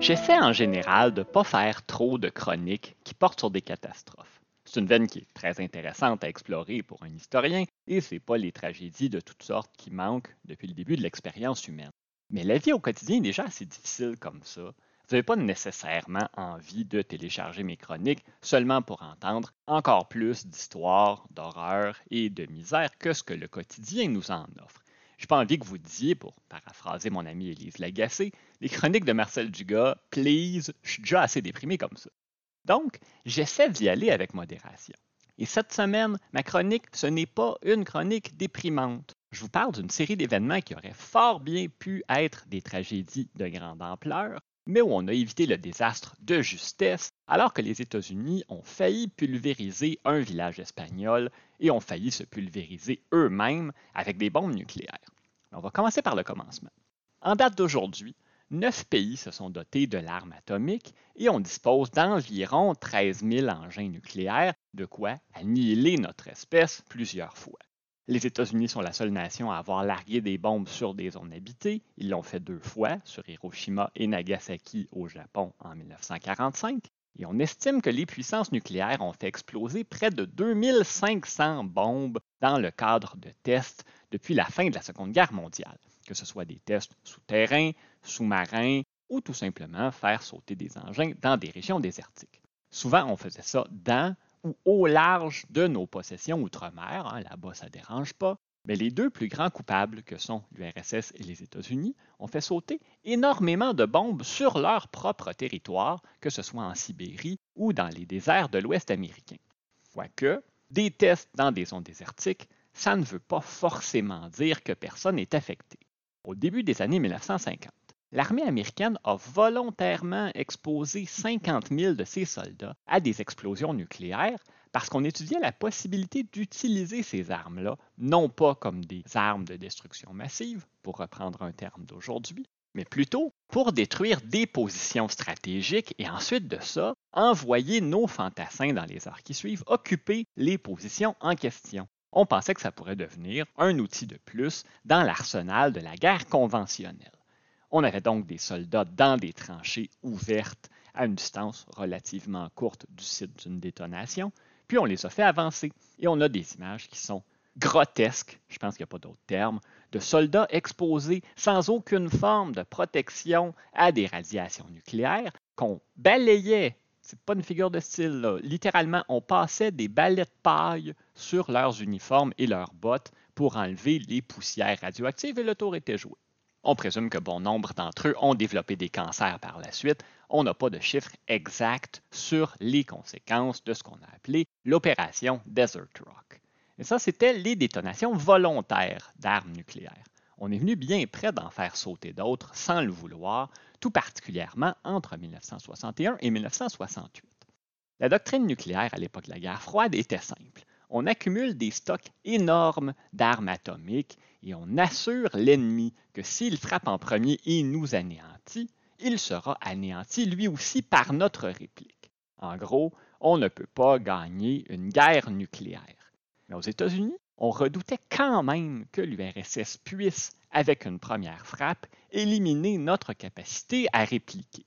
J'essaie en général de ne pas faire trop de chroniques qui portent sur des catastrophes. C'est une veine qui est très intéressante à explorer pour un historien, et ce n'est pas les tragédies de toutes sortes qui manquent depuis le début de l'expérience humaine. Mais la vie au quotidien est déjà assez difficile comme ça. Vous n'avez pas nécessairement envie de télécharger mes chroniques seulement pour entendre encore plus d'histoires, d'horreurs et de misère que ce que le quotidien nous en offre. J'ai pas envie que vous disiez, pour paraphraser mon ami Élise Lagacé, les chroniques de Marcel Dugas, please, je suis déjà assez déprimé comme ça. Donc, j'essaie d'y aller avec modération. Et cette semaine, ma chronique, ce n'est pas une chronique déprimante. Je vous parle d'une série d'événements qui auraient fort bien pu être des tragédies de grande ampleur, mais où on a évité le désastre de justesse, alors que les États-Unis ont failli pulvériser un village espagnol et ont failli se pulvériser eux-mêmes avec des bombes nucléaires. On va commencer par le commencement. En date d'aujourd'hui, neuf pays se sont dotés de l'arme atomique et on dispose d'environ 13 000 engins nucléaires, de quoi annihiler notre espèce plusieurs fois. Les États-Unis sont la seule nation à avoir largué des bombes sur des zones habitées. Ils l'ont fait deux fois, sur Hiroshima et Nagasaki au Japon en 1945. Et on estime que les puissances nucléaires ont fait exploser près de 2500 bombes dans le cadre de tests depuis la fin de la Seconde Guerre mondiale, que ce soit des tests souterrains, sous-marins ou tout simplement faire sauter des engins dans des régions désertiques. Souvent, on faisait ça dans ou au large de nos possessions outre-mer. Hein, Là-bas, ça ne dérange pas. Mais les deux plus grands coupables, que sont l'URSS et les États-Unis, ont fait sauter énormément de bombes sur leur propre territoire, que ce soit en Sibérie ou dans les déserts de l'Ouest américain. Quoique, des tests dans des zones désertiques, ça ne veut pas forcément dire que personne n'est affecté. Au début des années 1950, l'armée américaine a volontairement exposé 50 000 de ses soldats à des explosions nucléaires parce qu'on étudiait la possibilité d'utiliser ces armes-là, non pas comme des armes de destruction massive, pour reprendre un terme d'aujourd'hui, mais plutôt pour détruire des positions stratégiques et ensuite de ça, envoyer nos fantassins dans les heures qui suivent occuper les positions en question. On pensait que ça pourrait devenir un outil de plus dans l'arsenal de la guerre conventionnelle. On avait donc des soldats dans des tranchées ouvertes à une distance relativement courte du site d'une détonation, puis on les a fait avancer. Et on a des images qui sont grotesques, je pense qu'il n'y a pas d'autre terme, de soldats exposés sans aucune forme de protection à des radiations nucléaires qu'on balayait. C'est pas une figure de style, là. Littéralement, on passait des balais de paille sur leurs uniformes et leurs bottes pour enlever les poussières radioactives et le tour était joué. On présume que bon nombre d'entre eux ont développé des cancers par la suite. On n'a pas de chiffres exacts sur les conséquences de ce qu'on a appelé l'opération Desert Rock. Et ça, c'était les détonations volontaires d'armes nucléaires. On est venu bien près d'en faire sauter d'autres sans le vouloir, tout particulièrement entre 1961 et 1968. La doctrine nucléaire à l'époque de la guerre froide était simple. On accumule des stocks énormes d'armes atomiques et on assure l'ennemi que s'il frappe en premier et nous anéantit, il sera anéanti lui aussi par notre réplique. En gros, on ne peut pas gagner une guerre nucléaire. Mais aux États-Unis, on redoutait quand même que l'URSS puisse, avec une première frappe, éliminer notre capacité à répliquer.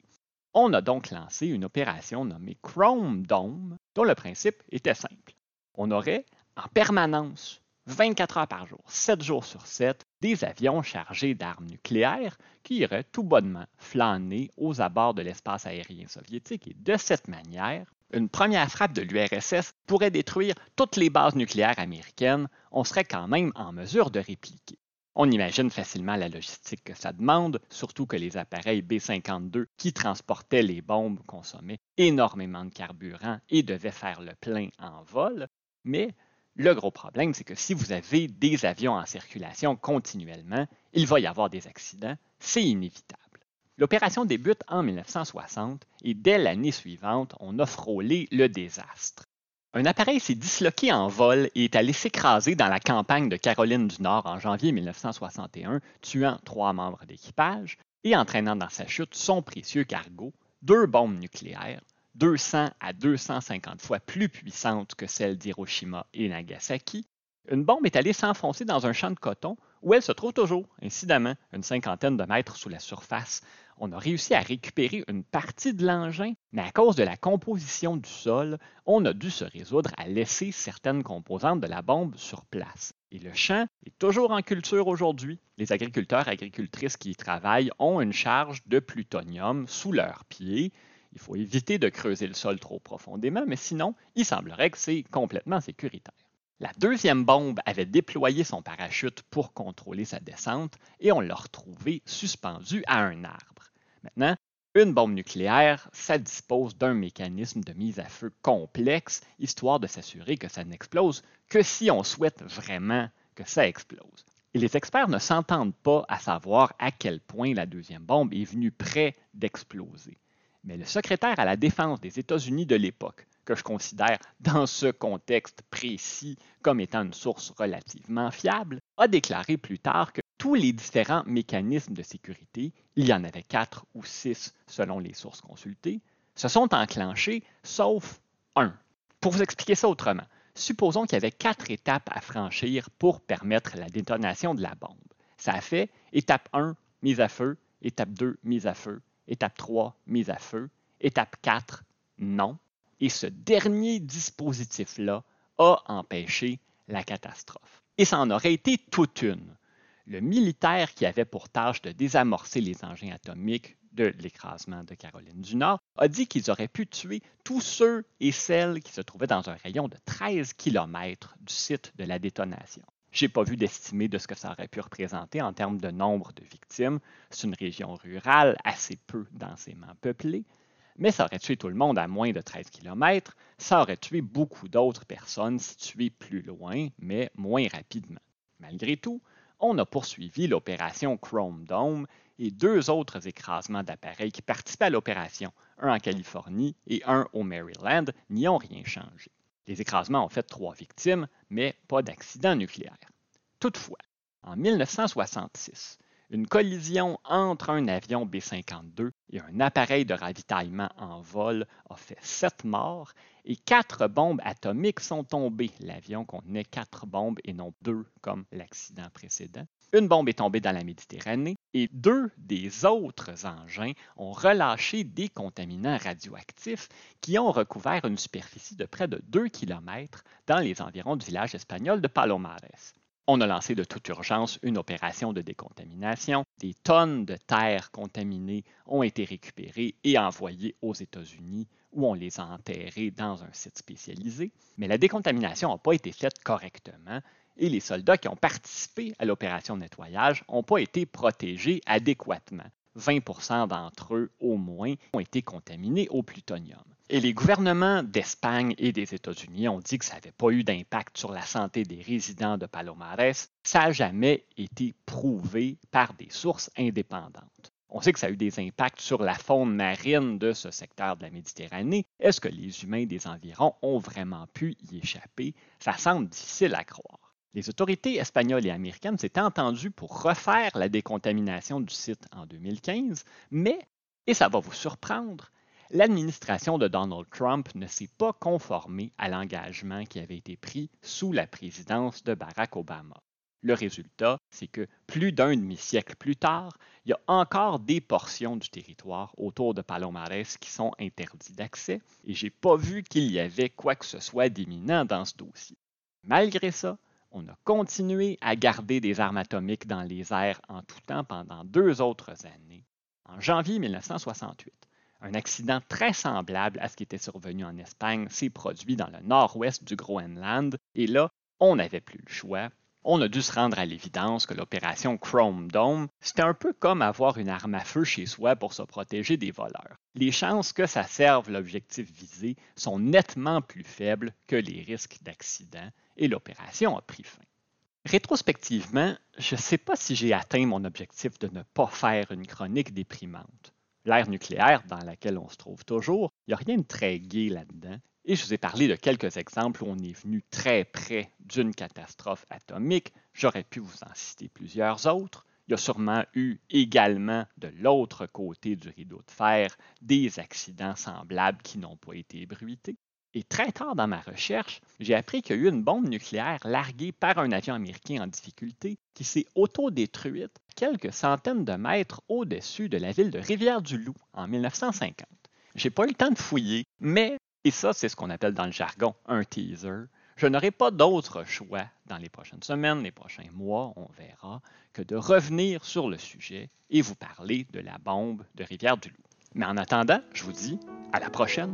On a donc lancé une opération nommée Chrome Dome, dont le principe était simple. On aurait en permanence 24 heures par jour, 7 jours sur 7, des avions chargés d'armes nucléaires qui iraient tout bonnement flâner aux abords de l'espace aérien soviétique. Et de cette manière, une première frappe de l'URSS pourrait détruire toutes les bases nucléaires américaines. On serait quand même en mesure de répliquer. On imagine facilement la logistique que ça demande, surtout que les appareils B-52 qui transportaient les bombes consommaient énormément de carburant et devaient faire le plein en vol. Mais le gros problème, c'est que si vous avez des avions en circulation continuellement, il va y avoir des accidents, c'est inévitable. L'opération débute en 1960 et dès l'année suivante, on a frôlé le désastre. Un appareil s'est disloqué en vol et est allé s'écraser dans la campagne de Caroline du Nord en janvier 1961, tuant trois membres d'équipage et entraînant dans sa chute son précieux cargo, deux bombes nucléaires, 200 à 250 fois plus puissante que celle d'Hiroshima et Nagasaki, une bombe est allée s'enfoncer dans un champ de coton où elle se trouve toujours, incidemment, une cinquantaine de mètres sous la surface. On a réussi à récupérer une partie de l'engin, mais à cause de la composition du sol, on a dû se résoudre à laisser certaines composantes de la bombe sur place. Et le champ est toujours en culture aujourd'hui. Les agriculteurs et agricultrices qui y travaillent ont une charge de plutonium sous leurs pieds. Il faut éviter de creuser le sol trop profondément, mais sinon, il semblerait que c'est complètement sécuritaire. La deuxième bombe avait déployé son parachute pour contrôler sa descente et on l'a retrouvé suspendu à un arbre. Maintenant, une bombe nucléaire, ça dispose d'un mécanisme de mise à feu complexe, histoire de s'assurer que ça n'explose que si on souhaite vraiment que ça explose. Et les experts ne s'entendent pas à savoir à quel point la deuxième bombe est venue près d'exploser. Mais le secrétaire à la défense des États-Unis de l'époque, que je considère dans ce contexte précis comme étant une source relativement fiable, a déclaré plus tard que tous les différents mécanismes de sécurité, il y en avait quatre ou six selon les sources consultées, se sont enclenchés sauf un. Pour vous expliquer ça autrement, supposons qu'il y avait quatre étapes à franchir pour permettre la détonation de la bombe. Ça a fait étape 1, mise à feu, étape 2, mise à feu, étape 3, mise à feu, étape 4, non. Et ce dernier dispositif-là a empêché la catastrophe. Et ça en aurait été toute une le militaire qui avait pour tâche de désamorcer les engins atomiques de l'écrasement de Caroline du Nord a dit qu'ils auraient pu tuer tous ceux et celles qui se trouvaient dans un rayon de 13 km du site de la détonation. Je n'ai pas vu d'estimer de ce que ça aurait pu représenter en termes de nombre de victimes. C'est une région rurale assez peu densément peuplée, mais ça aurait tué tout le monde à moins de 13 km. Ça aurait tué beaucoup d'autres personnes situées plus loin, mais moins rapidement. Malgré tout, on a poursuivi l'opération Chrome Dome et deux autres écrasements d'appareils qui participaient à l'opération, un en Californie et un au Maryland, n'y ont rien changé. Les écrasements ont fait trois victimes, mais pas d'accident nucléaire. Toutefois, en 1966, une collision entre un avion B-52 et un appareil de ravitaillement en vol a fait sept morts et quatre bombes atomiques sont tombées. L'avion contenait quatre bombes et non deux comme l'accident précédent. Une bombe est tombée dans la Méditerranée et deux des autres engins ont relâché des contaminants radioactifs qui ont recouvert une superficie de près de 2 km dans les environs du village espagnol de Palomares. On a lancé de toute urgence une opération de décontamination. Des tonnes de terres contaminées ont été récupérées et envoyées aux États-Unis où on les a enterrées dans un site spécialisé. Mais la décontamination n'a pas été faite correctement et les soldats qui ont participé à l'opération de nettoyage n'ont pas été protégés adéquatement. 20% d'entre eux au moins ont été contaminés au plutonium. Et les gouvernements d'Espagne et des États-Unis ont dit que ça n'avait pas eu d'impact sur la santé des résidents de Palomares. Ça n'a jamais été prouvé par des sources indépendantes. On sait que ça a eu des impacts sur la faune marine de ce secteur de la Méditerranée. Est-ce que les humains des environs ont vraiment pu y échapper? Ça semble difficile à croire. Les autorités espagnoles et américaines s'étaient entendues pour refaire la décontamination du site en 2015, mais, et ça va vous surprendre, l'administration de Donald Trump ne s'est pas conformée à l'engagement qui avait été pris sous la présidence de Barack Obama. Le résultat, c'est que plus d'un demi-siècle plus tard, il y a encore des portions du territoire autour de Palomares qui sont interdites d'accès et j'ai pas vu qu'il y avait quoi que ce soit d'éminent dans ce dossier. Malgré ça, on a continué à garder des armes atomiques dans les airs en tout temps pendant deux autres années. En janvier 1968, un accident très semblable à ce qui était survenu en Espagne s'est produit dans le nord-ouest du Groenland, et là, on n'avait plus le choix. On a dû se rendre à l'évidence que l'opération Chrome Dome, c'était un peu comme avoir une arme à feu chez soi pour se protéger des voleurs. Les chances que ça serve l'objectif visé sont nettement plus faibles que les risques d'accident, et l'opération a pris fin. Rétrospectivement, je ne sais pas si j'ai atteint mon objectif de ne pas faire une chronique déprimante l'ère nucléaire dans laquelle on se trouve toujours, il n'y a rien de très gai là-dedans. Et je vous ai parlé de quelques exemples où on est venu très près d'une catastrophe atomique. J'aurais pu vous en citer plusieurs autres. Il y a sûrement eu également de l'autre côté du rideau de fer des accidents semblables qui n'ont pas été bruités. Et très tard dans ma recherche, j'ai appris qu'il y a eu une bombe nucléaire larguée par un avion américain en difficulté qui s'est autodétruite quelques centaines de mètres au-dessus de la ville de Rivière-du-Loup en 1950. J'ai pas eu le temps de fouiller, mais, et ça c'est ce qu'on appelle dans le jargon un teaser, je n'aurai pas d'autre choix dans les prochaines semaines, les prochains mois, on verra, que de revenir sur le sujet et vous parler de la bombe de Rivière-du-Loup. Mais en attendant, je vous dis à la prochaine.